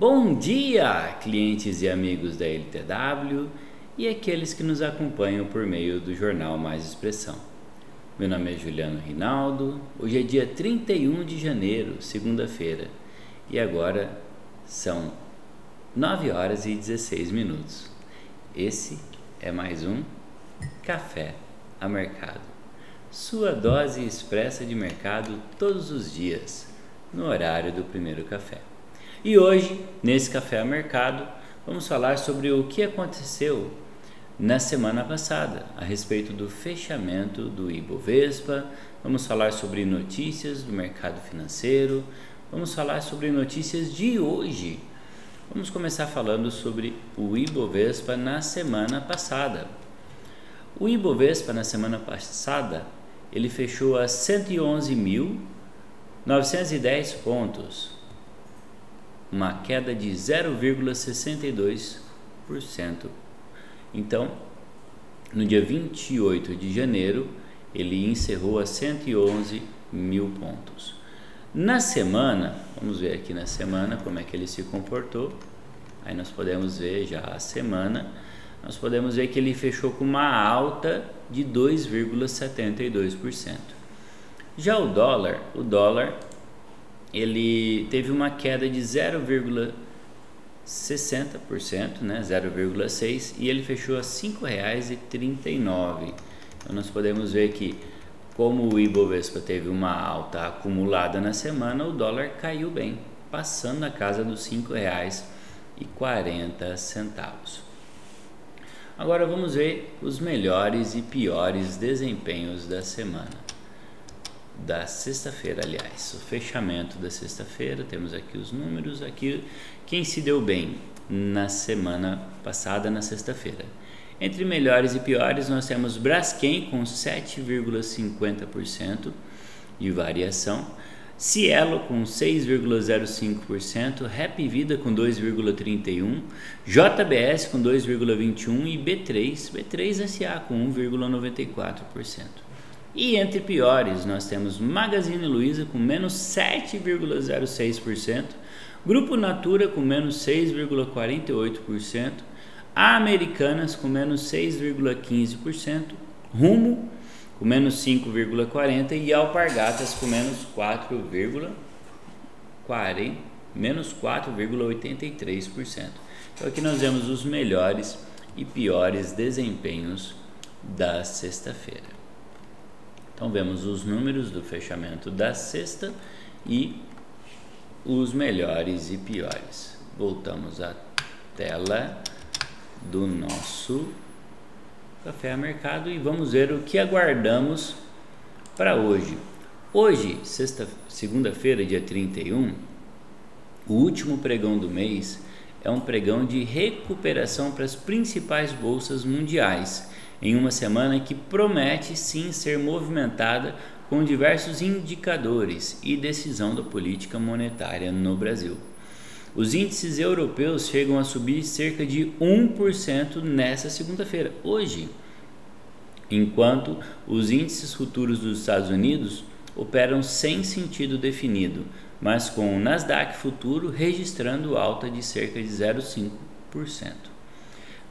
Bom dia, clientes e amigos da LTW e aqueles que nos acompanham por meio do jornal Mais Expressão. Meu nome é Juliano Rinaldo, hoje é dia 31 de janeiro, segunda-feira, e agora são 9 horas e 16 minutos. Esse é mais um Café a Mercado, sua dose expressa de mercado todos os dias, no horário do primeiro café. E hoje, nesse Café a Mercado, vamos falar sobre o que aconteceu na semana passada a respeito do fechamento do Ibovespa. Vamos falar sobre notícias do mercado financeiro. Vamos falar sobre notícias de hoje. Vamos começar falando sobre o Ibovespa na semana passada. O Ibovespa na semana passada ele fechou a 111.910 pontos, uma queda de 0,62%. Então, no dia 28 de janeiro, ele encerrou a 111 mil pontos. Na semana, vamos ver aqui na semana como é que ele se comportou. Aí nós podemos ver já a semana, nós podemos ver que ele fechou com uma alta de 2,72%. Já o dólar, o dólar ele teve uma queda de 0,60%, né, 0,6 e ele fechou a R$ 5,39. Então nós podemos ver que como o Ibovespa teve uma alta acumulada na semana, o dólar caiu bem, passando na casa dos R$ 5,40. Agora vamos ver os melhores e piores desempenhos da semana da sexta-feira, aliás, o fechamento da sexta-feira, temos aqui os números, aqui quem se deu bem na semana passada, na sexta-feira. Entre melhores e piores, nós temos Braskem com 7,50% de variação, Cielo com 6,05%, Rap Vida com 2,31%, JBS com 2,21% e B3, B3 SA com 1,94%. E entre piores, nós temos Magazine Luiza com menos 7,06%, Grupo Natura com menos 6,48%, Americanas com menos 6,15%, Rumo com menos 5,40% e Alpargatas com menos 4,40%, menos 4,83%. Então aqui nós vemos os melhores e piores desempenhos da sexta-feira. Então vemos os números do fechamento da sexta e os melhores e piores. Voltamos à tela do nosso café mercado e vamos ver o que aguardamos para hoje. Hoje, segunda-feira, dia 31, o último pregão do mês é um pregão de recuperação para as principais bolsas mundiais em uma semana que promete sim ser movimentada com diversos indicadores e decisão da política monetária no Brasil. Os índices europeus chegam a subir cerca de 1% nessa segunda-feira, hoje, enquanto os índices futuros dos Estados Unidos operam sem sentido definido, mas com o Nasdaq futuro registrando alta de cerca de 0,5%.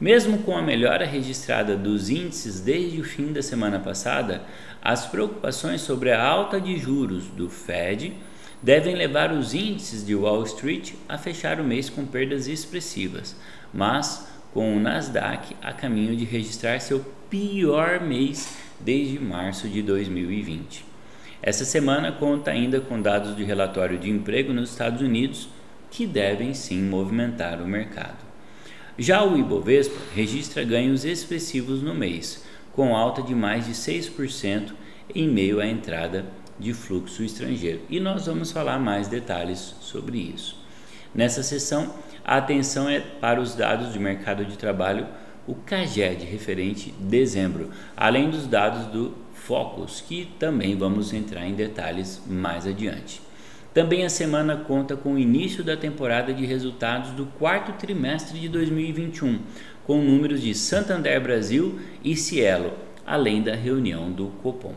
Mesmo com a melhora registrada dos índices desde o fim da semana passada, as preocupações sobre a alta de juros do Fed devem levar os índices de Wall Street a fechar o mês com perdas expressivas, mas com o Nasdaq a caminho de registrar seu pior mês desde março de 2020. Essa semana conta ainda com dados de relatório de emprego nos Estados Unidos que devem sim movimentar o mercado. Já o Ibovespa registra ganhos expressivos no mês, com alta de mais de 6% em meio à entrada de fluxo estrangeiro. E nós vamos falar mais detalhes sobre isso. Nessa sessão, a atenção é para os dados de mercado de trabalho, o CAGED referente dezembro, além dos dados do Focus, que também vamos entrar em detalhes mais adiante. Também a semana conta com o início da temporada de resultados do quarto trimestre de 2021, com números de Santander Brasil e Cielo, além da reunião do Copom.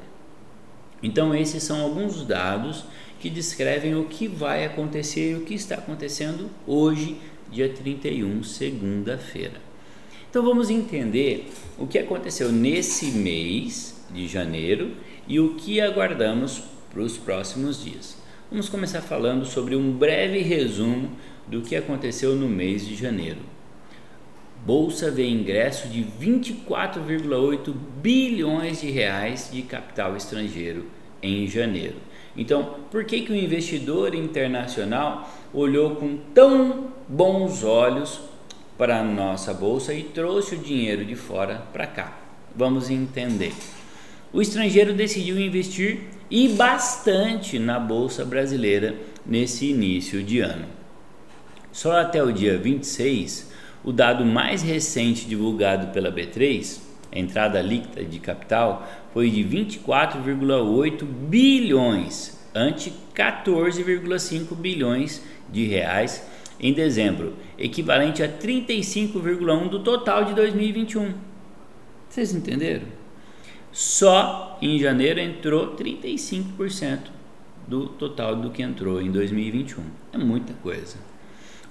Então esses são alguns dados que descrevem o que vai acontecer e o que está acontecendo hoje, dia 31, segunda-feira. Então vamos entender o que aconteceu nesse mês de janeiro e o que aguardamos para os próximos dias. Vamos começar falando sobre um breve resumo do que aconteceu no mês de janeiro. Bolsa vê ingresso de 24,8 bilhões de reais de capital estrangeiro em janeiro. Então, por que, que o investidor internacional olhou com tão bons olhos para a nossa bolsa e trouxe o dinheiro de fora para cá? Vamos entender. O estrangeiro decidiu investir e bastante na bolsa brasileira nesse início de ano. Só até o dia 26, o dado mais recente divulgado pela B3, a entrada líquida de capital, foi de 24,8 bilhões, ante 14,5 bilhões de reais em dezembro, equivalente a 35,1 do total de 2021. Vocês entenderam? Só em janeiro entrou 35% do total do que entrou em 2021. É muita coisa.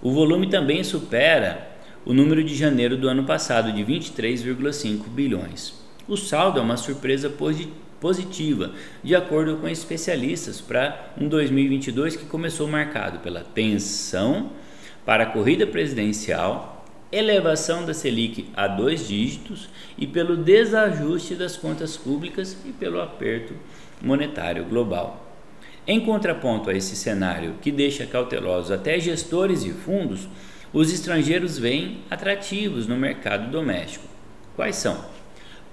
O volume também supera o número de janeiro do ano passado, de 23,5 bilhões. O saldo é uma surpresa positiva, de acordo com especialistas, para um 2022 que começou marcado pela tensão para a corrida presidencial, elevação da Selic a dois dígitos e pelo desajuste das contas públicas e pelo aperto monetário global. Em contraponto a esse cenário que deixa cautelosos até gestores e fundos, os estrangeiros veem atrativos no mercado doméstico. Quais são?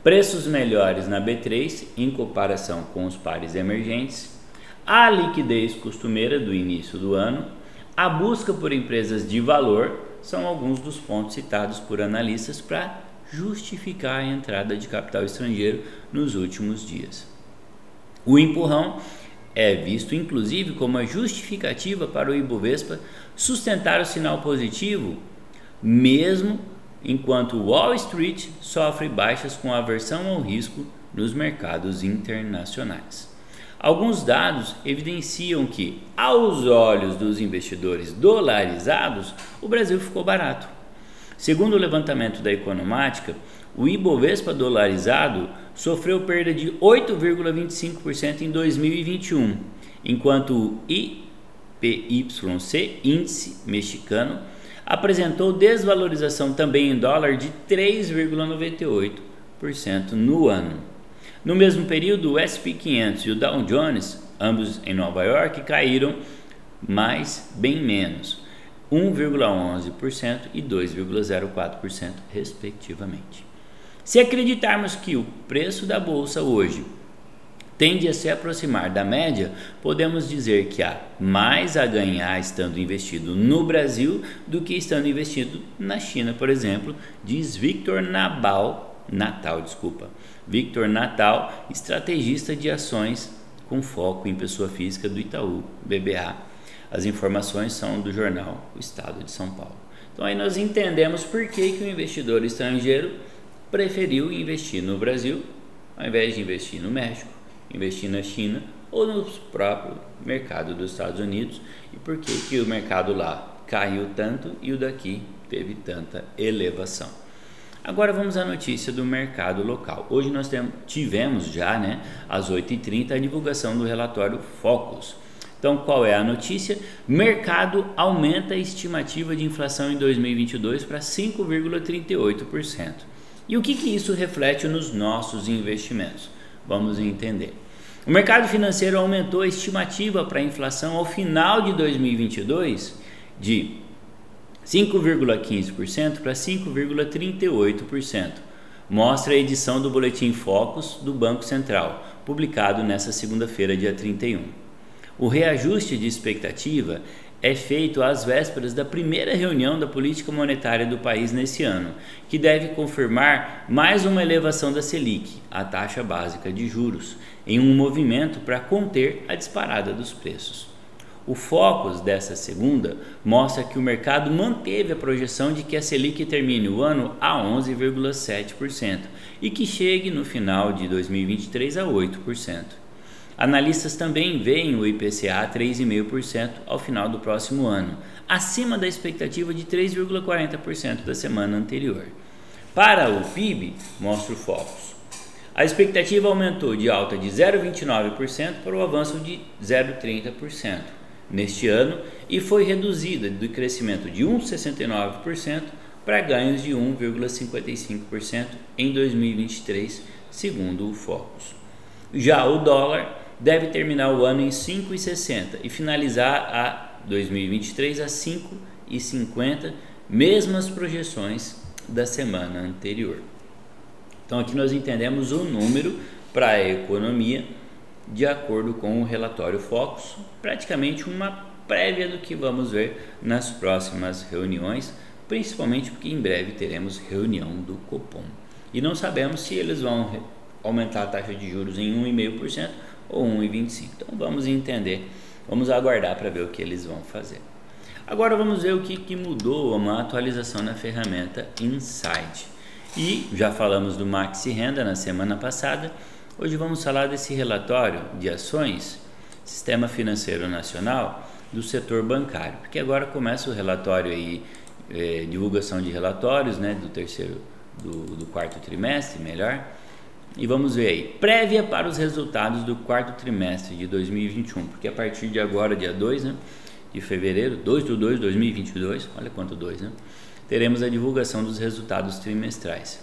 Preços melhores na B3 em comparação com os pares emergentes, a liquidez costumeira do início do ano, a busca por empresas de valor são alguns dos pontos citados por analistas para justificar a entrada de capital estrangeiro nos últimos dias. O empurrão é visto inclusive como a justificativa para o Ibovespa sustentar o sinal positivo, mesmo enquanto Wall Street sofre baixas com aversão ao risco nos mercados internacionais. Alguns dados evidenciam que, aos olhos dos investidores dolarizados, o Brasil ficou barato. Segundo o levantamento da Economática, o Ibovespa dolarizado sofreu perda de 8,25% em 2021, enquanto o IPYC, índice mexicano, apresentou desvalorização também em dólar de 3,98% no ano. No mesmo período, o SP 500 e o Dow Jones, ambos em Nova York, caíram mais bem menos, 1,11% e 2,04% respectivamente. Se acreditarmos que o preço da bolsa hoje tende a se aproximar da média, podemos dizer que há mais a ganhar estando investido no Brasil do que estando investido na China, por exemplo, diz Victor Nabal, Natal, desculpa. Victor Natal, estrategista de ações com foco em pessoa física do Itaú BBA. As informações são do jornal O Estado de São Paulo. Então aí nós entendemos por que, que o investidor estrangeiro preferiu investir no Brasil ao invés de investir no México, investir na China ou no próprio mercado dos Estados Unidos e por que, que o mercado lá caiu tanto e o daqui teve tanta elevação. Agora vamos à notícia do mercado local. Hoje nós tivemos já, né, às 8h30, a divulgação do relatório Focus. Então, qual é a notícia? Mercado aumenta a estimativa de inflação em 2022 para 5,38%. E o que, que isso reflete nos nossos investimentos? Vamos entender. O mercado financeiro aumentou a estimativa para a inflação ao final de 2022 de 5,15% para 5,38%. Mostra a edição do Boletim Focus do Banco Central, publicado nesta segunda-feira, dia 31. O reajuste de expectativa é feito às vésperas da primeira reunião da política monetária do país nesse ano, que deve confirmar mais uma elevação da Selic, a taxa básica de juros, em um movimento para conter a disparada dos preços. O Focus dessa segunda mostra que o mercado manteve a projeção de que a Selic termine o ano a 11,7% e que chegue no final de 2023 a 8%. Analistas também veem o IPCA a 3,5% ao final do próximo ano, acima da expectativa de 3,40% da semana anterior. Para o PIB, mostra o Focus. A expectativa aumentou de alta de 0,29% para o avanço de 0,30% neste ano e foi reduzida do crescimento de 1,69% para ganhos de 1,55% em 2023, segundo o Focus. Já o dólar deve terminar o ano em 5,60 e finalizar a 2023 a 5,50, mesmas projeções da semana anterior. Então aqui nós entendemos o número para a economia de acordo com o relatório Focus, praticamente uma prévia do que vamos ver nas próximas reuniões, principalmente porque em breve teremos reunião do Copom. E não sabemos se eles vão aumentar a taxa de juros em 1,5% ou 1,25%. Então vamos entender, vamos aguardar para ver o que eles vão fazer. Agora vamos ver o que, que mudou uma atualização na ferramenta Insight. E já falamos do Maxi Renda na semana passada Hoje vamos falar desse relatório de ações, Sistema Financeiro Nacional, do setor bancário, porque agora começa o relatório aí, é, divulgação de relatórios, né, do terceiro, do, do quarto trimestre, melhor, e vamos ver aí, prévia para os resultados do quarto trimestre de 2021, porque a partir de agora, dia 2 né, de fevereiro, 2 de 2 de 2022, olha quanto 2, né? Teremos a divulgação dos resultados trimestrais.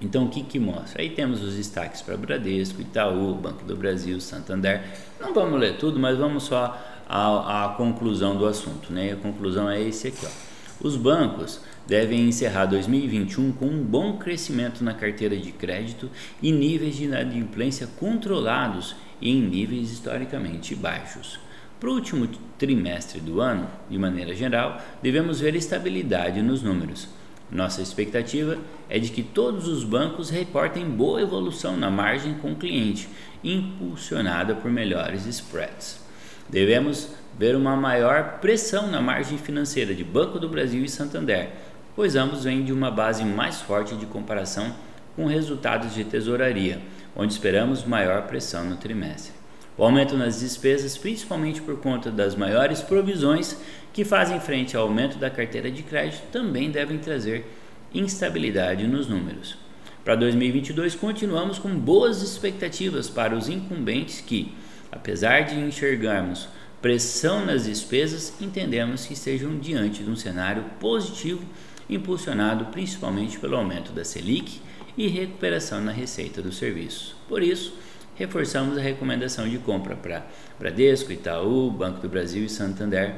Então, o que, que mostra? Aí temos os destaques para Bradesco, Itaú, Banco do Brasil, Santander. Não vamos ler tudo, mas vamos só à, à conclusão do assunto. Né? A conclusão é esse aqui. Ó. Os bancos devem encerrar 2021 com um bom crescimento na carteira de crédito e níveis de inadimplência controlados e em níveis historicamente baixos. Para o último trimestre do ano, de maneira geral, devemos ver estabilidade nos números nossa expectativa é de que todos os bancos reportem boa evolução na margem com o cliente, impulsionada por melhores spreads. Devemos ver uma maior pressão na margem financeira de Banco do Brasil e Santander, pois ambos vêm de uma base mais forte de comparação com resultados de tesouraria, onde esperamos maior pressão no trimestre. O aumento nas despesas, principalmente por conta das maiores provisões que fazem frente ao aumento da carteira de crédito, também devem trazer instabilidade nos números. Para 2022, continuamos com boas expectativas para os incumbentes que, apesar de enxergarmos pressão nas despesas, entendemos que estejam diante de um cenário positivo, impulsionado principalmente pelo aumento da Selic e recuperação na receita dos serviços. Por isso, reforçamos a recomendação de compra para Bradesco, Itaú, Banco do Brasil e Santander,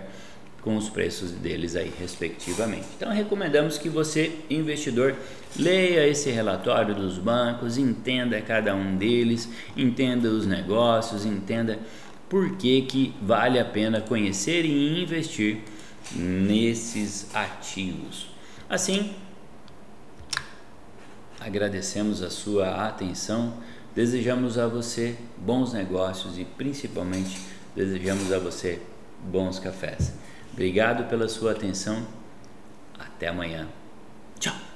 com os preços deles aí respectivamente. Então recomendamos que você, investidor, leia esse relatório dos bancos, entenda cada um deles, entenda os negócios, entenda por que, que vale a pena conhecer e investir nesses ativos. Assim, agradecemos a sua atenção Desejamos a você bons negócios e principalmente desejamos a você bons cafés. Obrigado pela sua atenção. Até amanhã. Tchau.